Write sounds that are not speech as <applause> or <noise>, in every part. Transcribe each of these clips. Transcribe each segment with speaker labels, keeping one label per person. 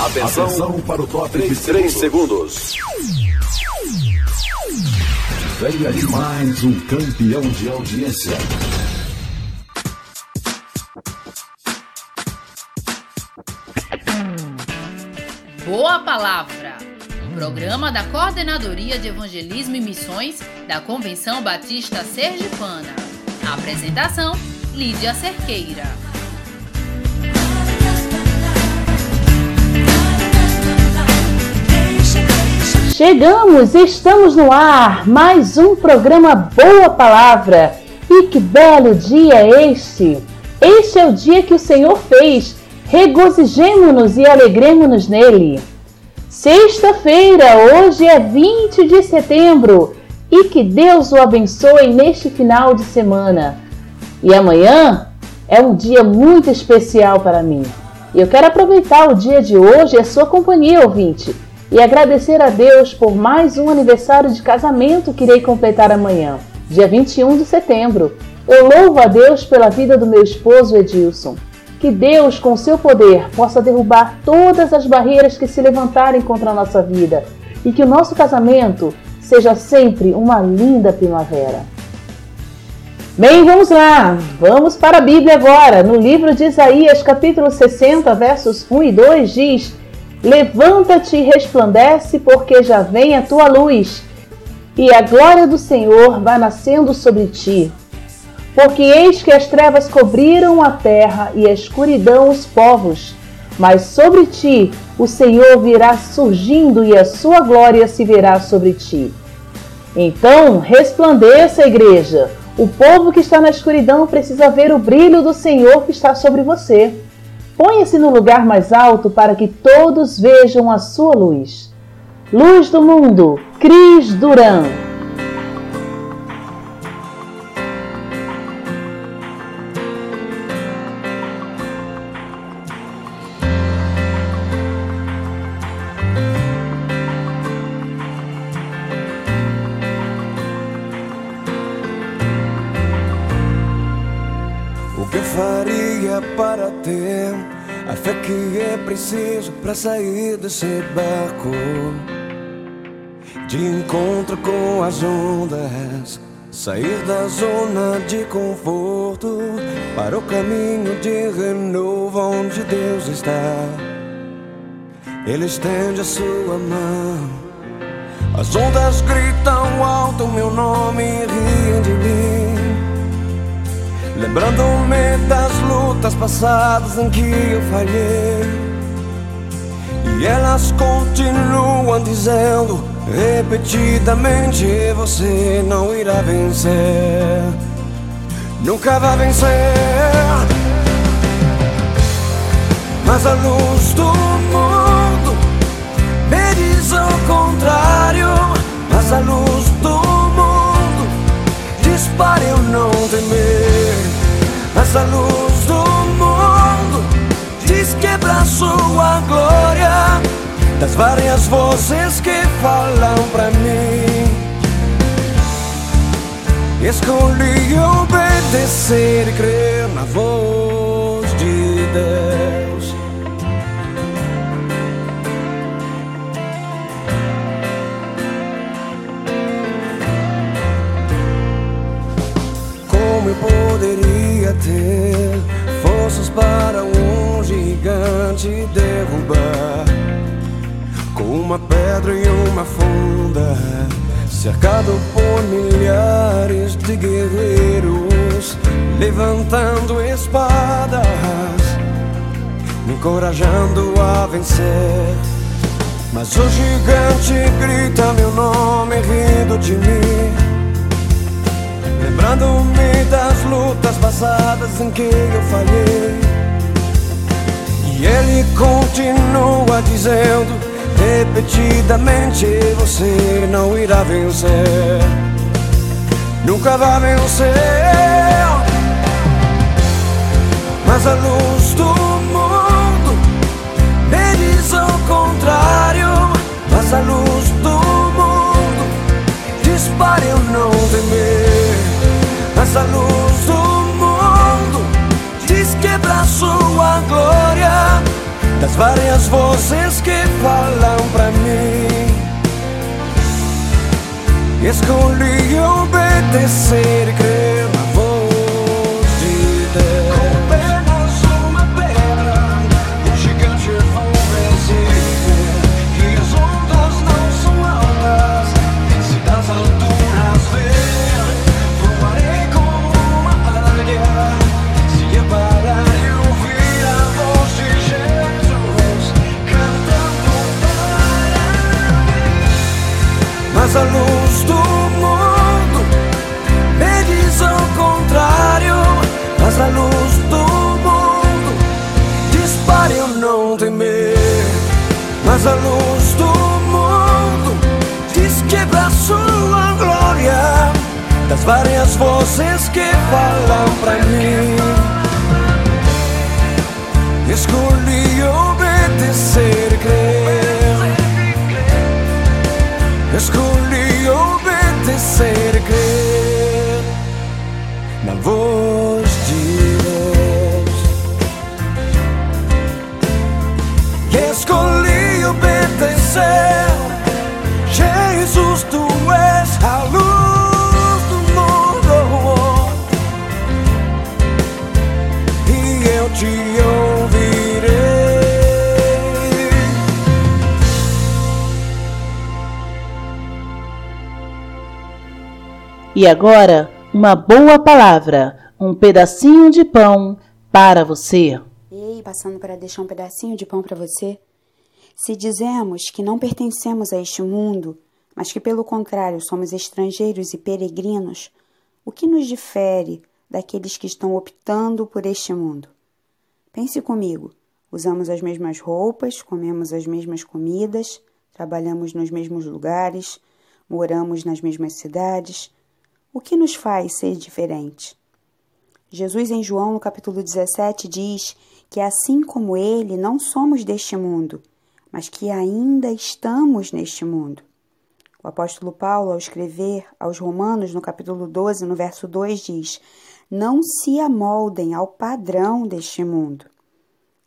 Speaker 1: Atenção, Atenção para o top 3, 3 segundos. Venha de mais um campeão de audiência.
Speaker 2: Boa Palavra. Programa da Coordenadoria de Evangelismo e Missões da Convenção Batista Sergipana. apresentação: Lídia Cerqueira.
Speaker 3: Chegamos, estamos no ar, mais um programa Boa Palavra. E que belo dia é este! Este é o dia que o Senhor fez. Regozijemo-nos e alegremos-nos nele. Sexta-feira, hoje é 20 de setembro. E que Deus o abençoe neste final de semana. E amanhã é um dia muito especial para mim. Eu quero aproveitar o dia de hoje e a sua companhia, ouvinte e agradecer a Deus por mais um aniversário de casamento que irei completar amanhã, dia 21 de setembro. Eu louvo a Deus pela vida do meu esposo Edilson. Que Deus, com seu poder, possa derrubar todas as barreiras que se levantarem contra a nossa vida e que o nosso casamento seja sempre uma linda primavera. Bem, vamos lá. Vamos para a Bíblia agora. No livro de Isaías, capítulo 60, versos 1 e 2 diz: Levanta-te e resplandece, porque já vem a tua luz, e a glória do Senhor vai nascendo sobre ti. Porque eis que as trevas cobriram a terra e a escuridão os povos, mas sobre ti o Senhor virá surgindo e a sua glória se verá sobre ti. Então, resplandeça, igreja. O povo que está na escuridão precisa ver o brilho do Senhor que está sobre você. Ponha-se no lugar mais alto para que todos vejam a sua luz. Luz do mundo, Cris Duran.
Speaker 4: Para sair desse barco? De encontro com as ondas, sair da zona de conforto para o caminho de renovo onde Deus está. Ele estende a sua mão. As ondas gritam alto meu nome e riem de mim. Lembrando-me das lutas passadas em que eu falhei. E elas continuam dizendo repetidamente: Você não irá vencer, nunca vai vencer. Mas a luz do mundo me diz ao contrário. Mas a luz do mundo diz para eu não temer. Essa luz do mundo diz quebrar sua glória das várias vozes que falam pra mim. Escolhi obedecer e crer na voz de Deus. Como eu poderia ter forças para um gigante derrubar? Com uma pedra e uma funda, cercado por milhares de guerreiros, levantando espadas, me encorajando a vencer. Mas o gigante grita meu nome rindo de mim. Lembrando-me das lutas passadas em que eu falhei. E ele continua dizendo repetidamente: Você não irá vencer, nunca vai vencer. Mas a luz do mundo me diz ao contrário. Mas a luz do mundo diz para eu não temer. Mas a luz do mundo diz quebrar sua glória das várias vozes que falam pra mim. Escolhi obedecer e crer Escolhi obedecer. Jesus, tu és a luz do mundo. E eu te ouvirei.
Speaker 3: E agora, uma boa palavra, um pedacinho de pão para você.
Speaker 5: Ei, passando para deixar um pedacinho de pão para você. Se dizemos que não pertencemos a este mundo, mas que pelo contrário somos estrangeiros e peregrinos, o que nos difere daqueles que estão optando por este mundo? Pense comigo. Usamos as mesmas roupas, comemos as mesmas comidas, trabalhamos nos mesmos lugares, moramos nas mesmas cidades. O que nos faz ser diferente? Jesus, em João, no capítulo 17, diz que assim como ele, não somos deste mundo, mas que ainda estamos neste mundo. O apóstolo Paulo, ao escrever aos Romanos, no capítulo 12, no verso 2, diz: Não se amoldem ao padrão deste mundo.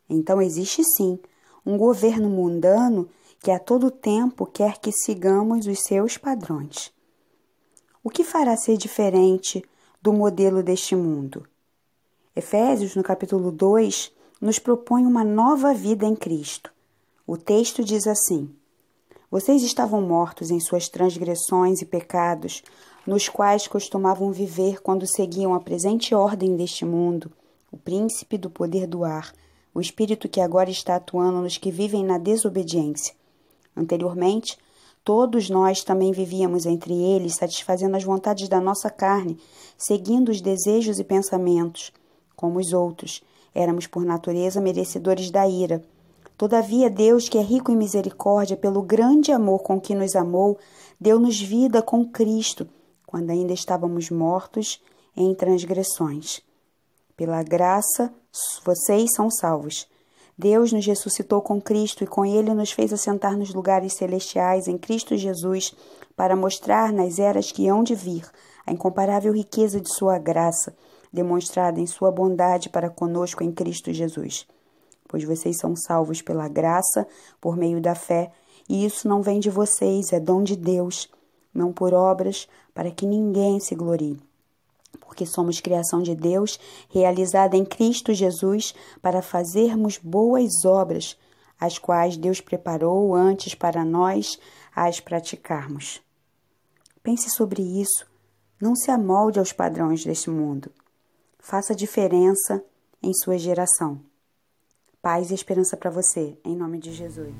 Speaker 5: Então existe sim um governo mundano que a todo tempo quer que sigamos os seus padrões. O que fará ser diferente do modelo deste mundo? Efésios, no capítulo 2, nos propõe uma nova vida em Cristo. O texto diz assim: Vocês estavam mortos em suas transgressões e pecados, nos quais costumavam viver quando seguiam a presente ordem deste mundo, o príncipe do poder do ar, o espírito que agora está atuando nos que vivem na desobediência. Anteriormente, todos nós também vivíamos entre eles, satisfazendo as vontades da nossa carne, seguindo os desejos e pensamentos. Como os outros, éramos por natureza merecedores da ira. Todavia, Deus, que é rico em misericórdia, pelo grande amor com que nos amou, deu-nos vida com Cristo, quando ainda estávamos mortos em transgressões. Pela graça, vocês são salvos. Deus nos ressuscitou com Cristo e com Ele nos fez assentar nos lugares celestiais em Cristo Jesus, para mostrar nas eras que hão de vir a incomparável riqueza de Sua graça, demonstrada em Sua bondade para conosco em Cristo Jesus. Pois vocês são salvos pela graça, por meio da fé, e isso não vem de vocês, é dom de Deus, não por obras, para que ninguém se glorie porque somos criação de Deus, realizada em Cristo Jesus, para fazermos boas obras, as quais Deus preparou antes para nós as praticarmos. Pense sobre isso. Não se amolde aos padrões deste mundo. Faça diferença em sua geração. Paz e esperança para você, em nome de Jesus.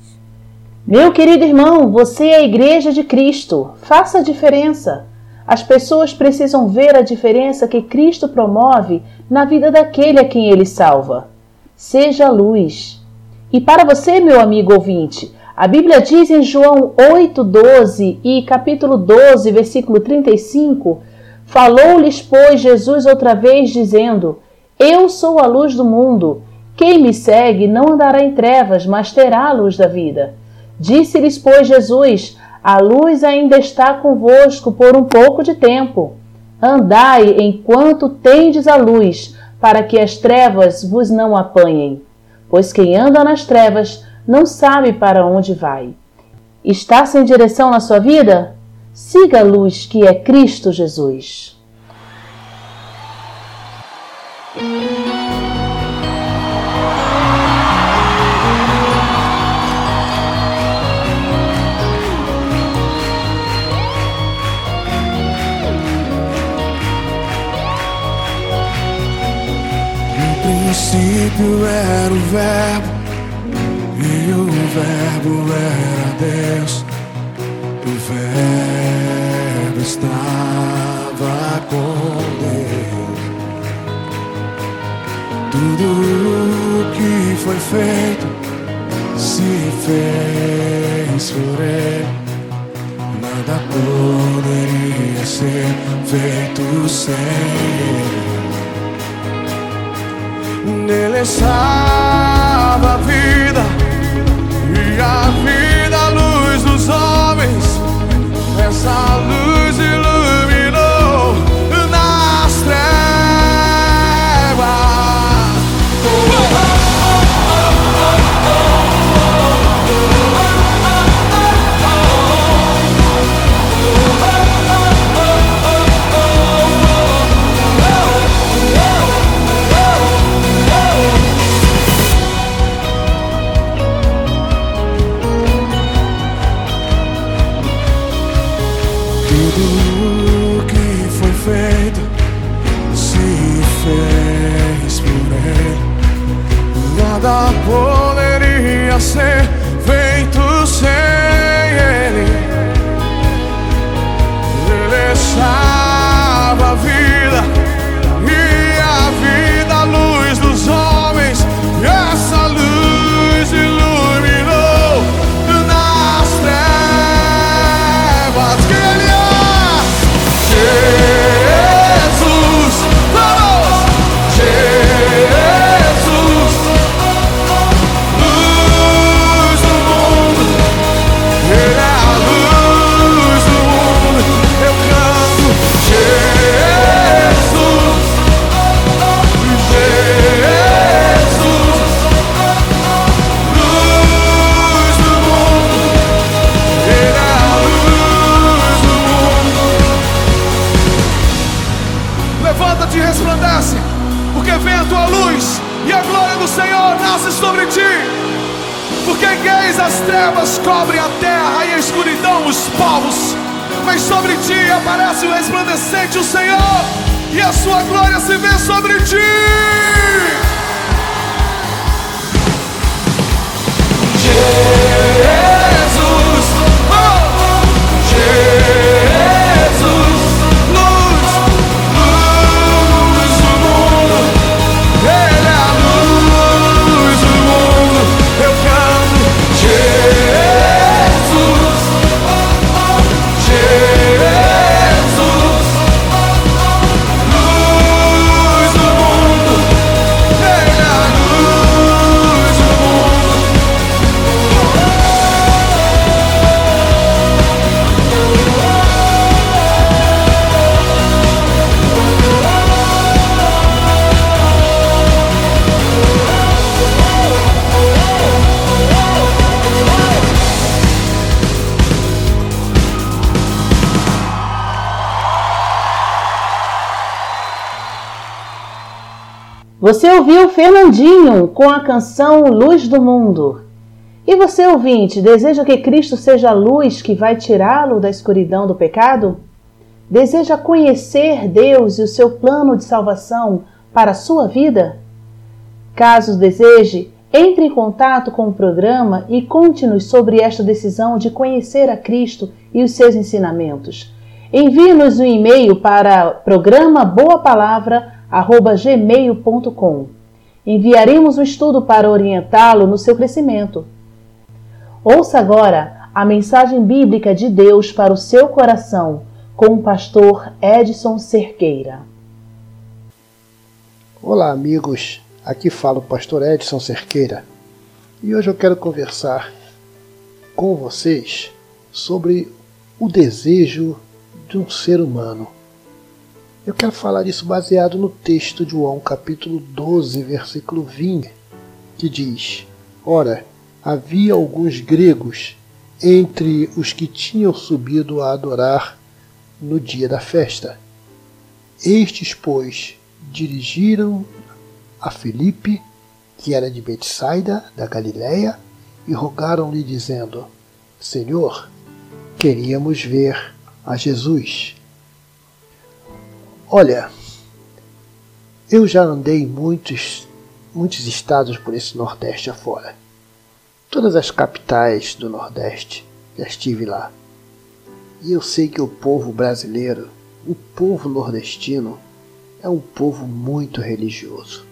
Speaker 3: Meu querido irmão, você é a igreja de Cristo. Faça a diferença. As pessoas precisam ver a diferença que Cristo promove na vida daquele a quem ele salva. Seja luz. E para você, meu amigo ouvinte, a Bíblia diz em João 8:12 e capítulo 12, versículo 35, falou-lhes, pois, Jesus outra vez dizendo: Eu sou a luz do mundo. Quem me segue não andará em trevas, mas terá a luz da vida. Disse-lhes, pois, Jesus: a luz ainda está convosco por um pouco de tempo. Andai enquanto tendes a luz, para que as trevas vos não apanhem. Pois quem anda nas trevas não sabe para onde vai. Está sem direção na sua vida? Siga a luz que é Cristo Jesus.
Speaker 6: Princípio era o Verbo, e o Verbo era Deus. O Verbo estava com Deus. Tudo que foi feito se fez por Ele. Nada poderia ser feito sem Ele. Nele estava a vida e a vida,
Speaker 3: Você ouviu Fernandinho com a canção Luz do Mundo. E você, ouvinte, deseja que Cristo seja a luz que vai tirá-lo da escuridão do pecado? Deseja conhecer Deus e o seu plano de salvação para a sua vida? Caso deseje, entre em contato com o programa e conte-nos sobre esta decisão de conhecer a Cristo e os seus ensinamentos. Envie-nos um e-mail para programa Boa Palavra gmail.com. Enviaremos um estudo para orientá-lo no seu crescimento. Ouça agora a mensagem bíblica de Deus para o seu coração com o pastor Edson Cerqueira.
Speaker 7: Olá, amigos. Aqui fala o pastor Edson Cerqueira. E hoje eu quero conversar com vocês sobre o desejo de um ser humano. Eu quero falar isso baseado no texto de João, capítulo 12, versículo 20, que diz: Ora, havia alguns gregos entre os que tinham subido a adorar no dia da festa. Estes, pois, dirigiram a Felipe, que era de Betsaida, da Galiléia, e rogaram-lhe, dizendo: Senhor, queríamos ver a Jesus. Olha, eu já andei em muitos, muitos estados por esse Nordeste afora. Todas as capitais do Nordeste, já estive lá. E eu sei que o povo brasileiro, o povo nordestino, é um povo muito religioso.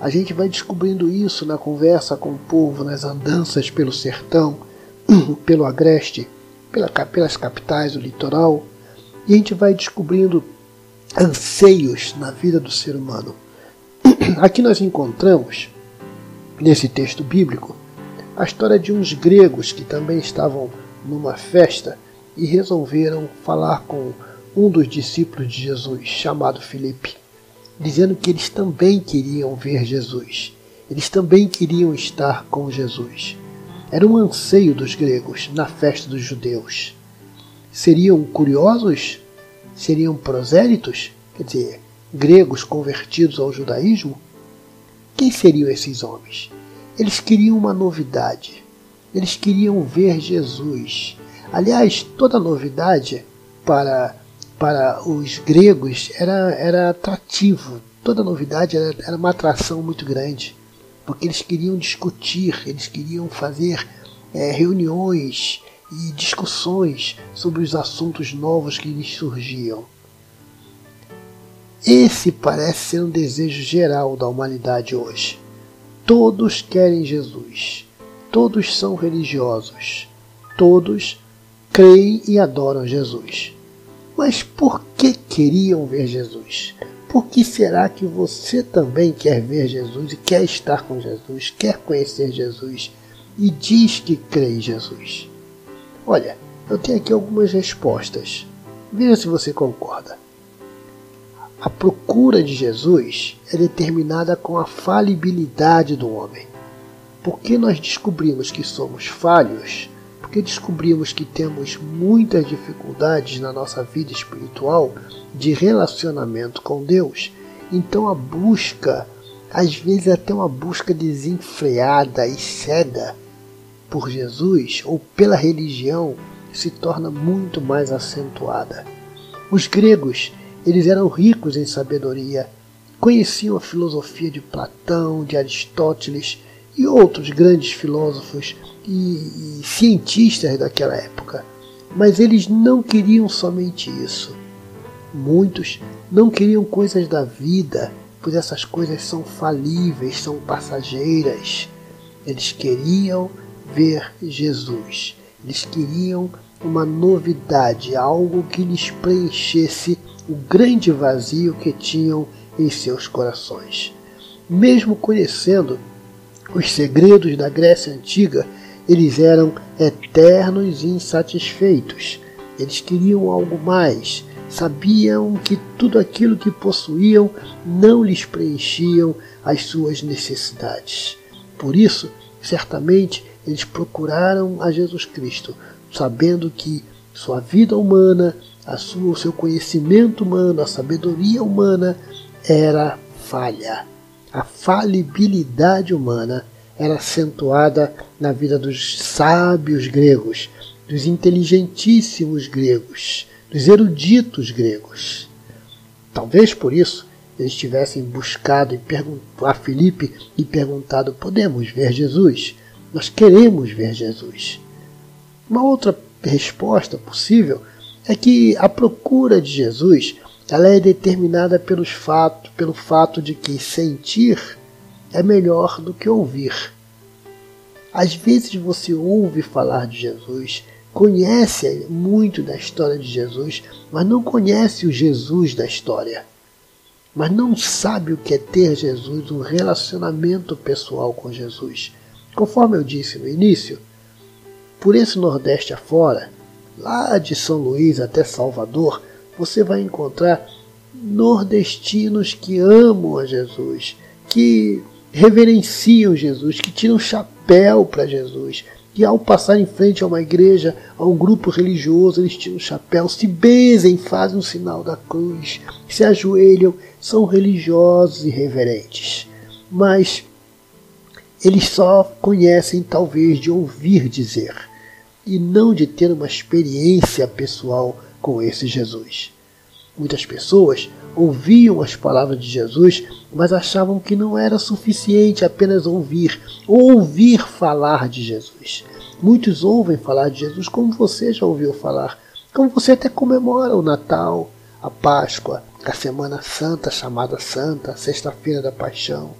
Speaker 7: A gente vai descobrindo isso na conversa com o povo, nas andanças pelo sertão, <clears throat> pelo agreste, pela, pelas capitais do litoral, e a gente vai descobrindo anseios na vida do ser humano. <clears throat> Aqui nós encontramos, nesse texto bíblico, a história de uns gregos que também estavam numa festa e resolveram falar com um dos discípulos de Jesus, chamado Filipe, dizendo que eles também queriam ver Jesus, eles também queriam estar com Jesus. Era um anseio dos gregos na festa dos judeus. Seriam curiosos? Seriam prosélitos? Quer dizer, gregos convertidos ao judaísmo? Quem seriam esses homens? Eles queriam uma novidade. Eles queriam ver Jesus. Aliás, toda novidade para, para os gregos era, era atrativo. Toda novidade era, era uma atração muito grande. Porque eles queriam discutir, eles queriam fazer é, reuniões e discussões sobre os assuntos novos que lhes surgiam. Esse parece ser um desejo geral da humanidade hoje. Todos querem Jesus. Todos são religiosos. Todos creem e adoram Jesus. Mas por que queriam ver Jesus? Por que será que você também quer ver Jesus e quer estar com Jesus, quer conhecer Jesus e diz que crê em Jesus? Olha, eu tenho aqui algumas respostas. Veja se você concorda. A procura de Jesus é determinada com a falibilidade do homem. Porque nós descobrimos que somos falhos, porque descobrimos que temos muitas dificuldades na nossa vida espiritual de relacionamento com Deus, então a busca, às vezes até uma busca desenfreada e cega por Jesus ou pela religião, se torna muito mais acentuada. Os gregos eles eram ricos em sabedoria, conheciam a filosofia de Platão, de Aristóteles e outros grandes filósofos e, e cientistas daquela época. Mas eles não queriam somente isso. Muitos não queriam coisas da vida, pois essas coisas são falíveis, são passageiras. Eles queriam ver Jesus. Eles queriam uma novidade, algo que lhes preenchesse o grande vazio que tinham em seus corações. Mesmo conhecendo os segredos da Grécia Antiga, eles eram eternos e insatisfeitos. Eles queriam algo mais, sabiam que tudo aquilo que possuíam não lhes preenchiam as suas necessidades. Por isso, certamente, eles procuraram a Jesus Cristo, sabendo que sua vida humana, a sua, o seu conhecimento humano, a sabedoria humana era falha. A falibilidade humana era acentuada na vida dos sábios gregos, dos inteligentíssimos gregos, dos eruditos gregos. Talvez por isso eles tivessem buscado a Filipe e perguntado: Podemos ver Jesus? Nós queremos ver Jesus. Uma outra resposta possível é que a procura de Jesus ela é determinada pelos fatos, pelo fato de que sentir é melhor do que ouvir. Às vezes você ouve falar de Jesus, conhece muito da história de Jesus, mas não conhece o Jesus da história. Mas não sabe o que é ter Jesus, um relacionamento pessoal com Jesus. Conforme eu disse no início, por esse Nordeste afora, lá de São Luís até Salvador, você vai encontrar nordestinos que amam a Jesus, que reverenciam Jesus, que tiram chapéu para Jesus, que ao passar em frente a uma igreja, a um grupo religioso, eles tiram o chapéu, se benzem, fazem o sinal da cruz, se ajoelham, são religiosos e reverentes. Mas eles só conhecem talvez de ouvir dizer e não de ter uma experiência pessoal com esse Jesus. Muitas pessoas ouviam as palavras de Jesus, mas achavam que não era suficiente apenas ouvir ou ouvir falar de Jesus. Muitos ouvem falar de Jesus como você já ouviu falar, como você até comemora o Natal, a Páscoa, a Semana Santa chamada Santa, a Sexta-feira da Paixão.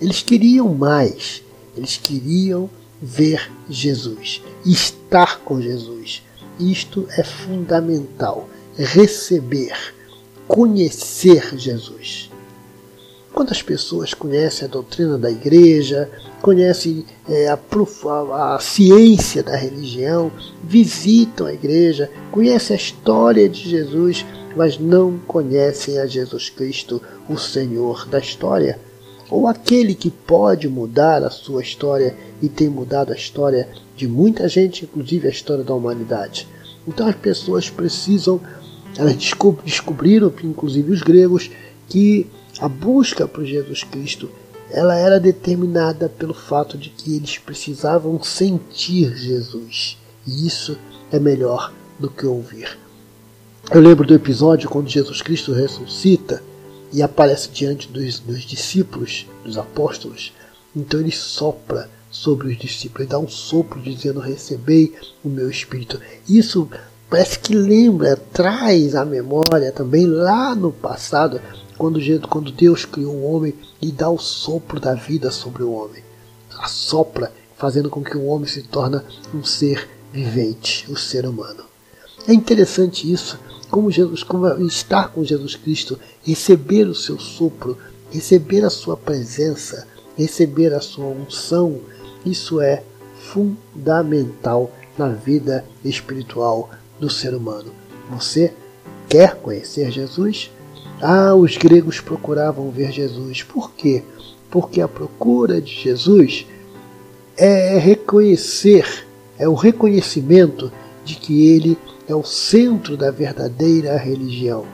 Speaker 7: Eles queriam mais, eles queriam ver Jesus, estar com Jesus. Isto é fundamental. Receber conhecer Jesus. Quando as pessoas conhecem a doutrina da igreja, conhecem é, a, a, a, ciência da religião, visitam a igreja, conhecem a história de Jesus, mas não conhecem a Jesus Cristo, o Senhor da história, ou aquele que pode mudar a sua história e tem mudado a história de muita gente, inclusive a história da humanidade. Então as pessoas precisam elas descobriram, inclusive os gregos, que a busca por Jesus Cristo ela era determinada pelo fato de que eles precisavam sentir Jesus. E isso é melhor do que ouvir. Eu lembro do episódio quando Jesus Cristo ressuscita e aparece diante dos, dos discípulos, dos apóstolos. Então ele sopra sobre os discípulos, ele dá um sopro dizendo: Recebei o meu espírito. Isso parece que lembra, traz a memória também lá no passado, quando, quando Deus criou o homem e dá o sopro da vida sobre o homem. Assopra, fazendo com que o homem se torne um ser vivente, o ser humano. É interessante isso, como Jesus, como estar com Jesus Cristo, receber o seu sopro, receber a sua presença, receber a sua unção, isso é fundamental na vida espiritual do ser humano. Você quer conhecer Jesus? Ah, os gregos procuravam ver Jesus. Por quê? Porque a procura de Jesus é reconhecer, é o reconhecimento de que ele é o centro da verdadeira religião.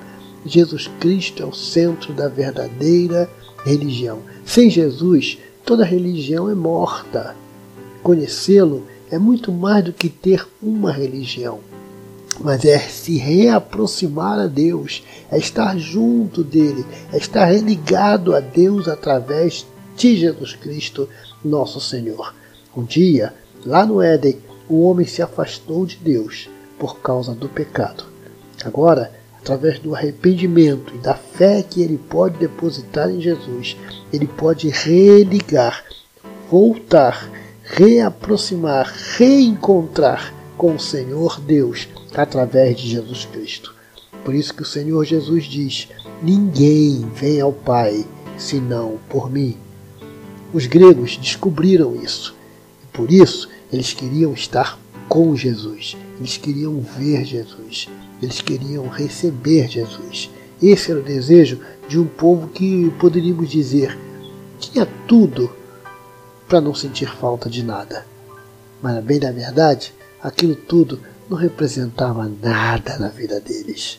Speaker 7: Jesus Cristo é o centro da verdadeira religião. Sem Jesus, toda religião é morta. Conhecê-lo é muito mais do que ter uma religião mas é se reaproximar a Deus, é estar junto dele, é estar ligado a Deus através de Jesus Cristo, nosso Senhor. Um dia, lá no Éden, o homem se afastou de Deus por causa do pecado. Agora, através do arrependimento e da fé que ele pode depositar em Jesus, ele pode religar, voltar, reaproximar, reencontrar com o Senhor Deus através de Jesus Cristo. Por isso que o Senhor Jesus diz: Ninguém vem ao Pai senão por mim. Os gregos descobriram isso e por isso eles queriam estar com Jesus, eles queriam ver Jesus, eles queriam receber Jesus. Esse era o desejo de um povo que poderíamos dizer tinha tudo para não sentir falta de nada. Mas, bem da verdade, aquilo tudo não representava nada na vida deles.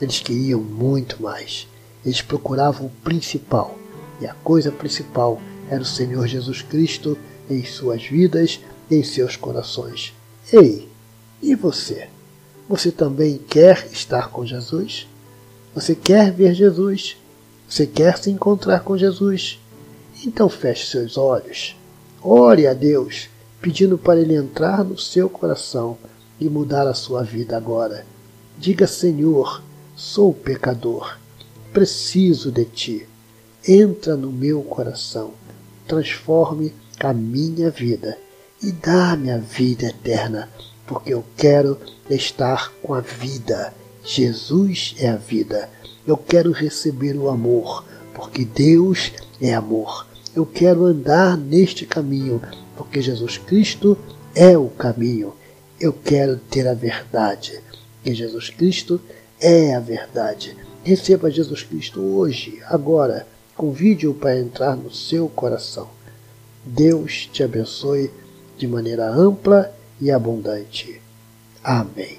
Speaker 7: Eles queriam muito mais. Eles procuravam o principal. E a coisa principal era o Senhor Jesus Cristo em suas vidas em seus corações. Ei, e você? Você também quer estar com Jesus? Você quer ver Jesus? Você quer se encontrar com Jesus? Então feche seus olhos. Ore a Deus, pedindo para Ele entrar no seu coração e mudar a sua vida agora. Diga, Senhor, sou pecador, preciso de ti. Entra no meu coração, transforme a minha vida e dá-me a vida eterna, porque eu quero estar com a vida. Jesus é a vida. Eu quero receber o amor, porque Deus é amor. Eu quero andar neste caminho, porque Jesus Cristo é o caminho. Eu quero ter a verdade. E Jesus Cristo é a verdade. Receba Jesus Cristo hoje, agora,
Speaker 8: convide-o para entrar no seu coração. Deus te abençoe de maneira ampla e abundante. Amém.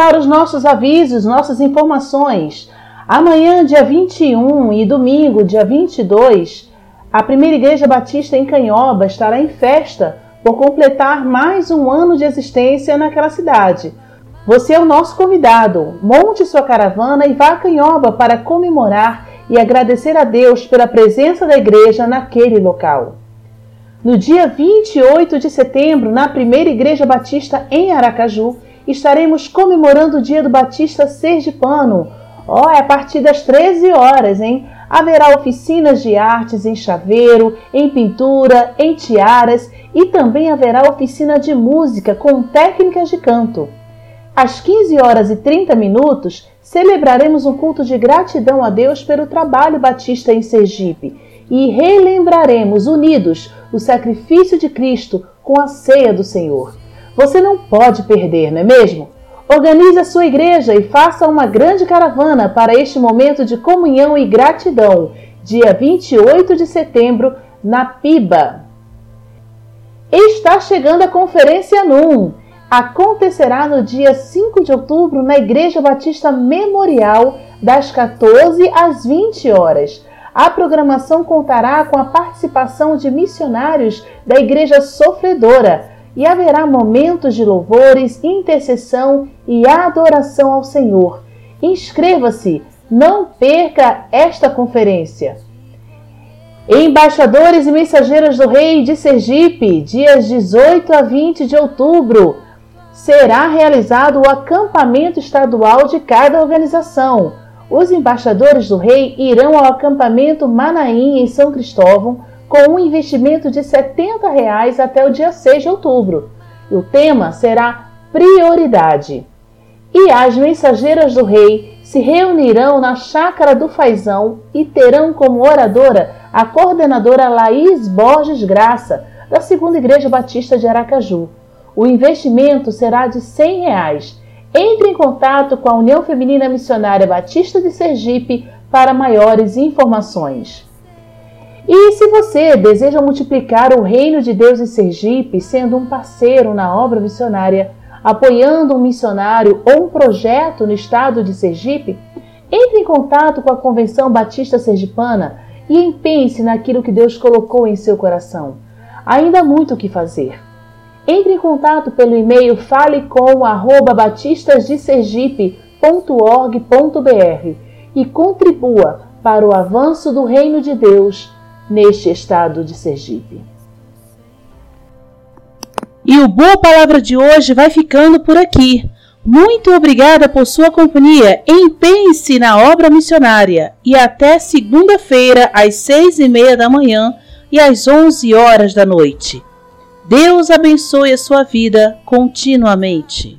Speaker 3: para os nossos avisos, nossas informações. Amanhã, dia 21 e domingo, dia 22, A primeira Igreja Batista em Canhoba estará em festa por completar mais um ano de existência naquela cidade. Você é o nosso convidado. Monte sua caravana e vá a Canhoba para comemorar e agradecer a Deus pela presença da igreja naquele local. No dia 28 de setembro, na primeira Igreja Batista em Aracaju, estaremos comemorando o Dia do Batista Sergipano. Ó, oh, é a partir das 13 horas, hein? Haverá oficinas de artes em chaveiro, em pintura, em tiaras e também haverá oficina de música com técnicas de canto. Às 15 horas e 30 minutos, celebraremos um culto de gratidão a Deus pelo trabalho batista em Sergipe e relembraremos unidos o sacrifício de Cristo com a ceia do Senhor. Você não pode perder, não é mesmo? Organize a sua igreja e faça uma grande caravana para este momento de comunhão e gratidão, dia 28 de setembro, na Piba. Está chegando a Conferência NUM. Acontecerá no dia 5 de outubro na Igreja Batista Memorial, das 14 às 20 horas. A programação contará com a participação de missionários da Igreja Sofredora e haverá momentos de louvores, intercessão e adoração ao Senhor. Inscreva-se, não perca esta conferência. Embaixadores e Mensageiros do Rei de Sergipe, dias 18 a 20 de outubro, será realizado o acampamento estadual de cada organização os embaixadores do rei irão ao acampamento Manaim, em São Cristóvão, com um investimento de 70 reais até o dia 6 de outubro. E o tema será Prioridade. E as mensageiras do rei se reunirão na chácara do Faisão e terão como oradora a coordenadora Laís Borges Graça, da Segunda Igreja Batista de Aracaju. O investimento será de 100 reais entre em contato com a União Feminina Missionária Batista de Sergipe para maiores informações. E se você deseja multiplicar o reino de Deus em Sergipe, sendo um parceiro na obra missionária, apoiando um missionário ou um projeto no estado de Sergipe, entre em contato com a Convenção Batista Sergipana e empenhe-se naquilo que Deus colocou em seu coração. Ainda há muito o que fazer. Entre em contato pelo e-mail falecom@batistasdesergipe.org.br e contribua para o avanço do reino de Deus neste estado de Sergipe. E o Boa Palavra de hoje vai ficando por aqui. Muito obrigada por sua companhia. Empenhe-se na obra missionária e até segunda-feira às seis e meia da manhã e às onze horas da noite. Deus abençoe a sua vida continuamente.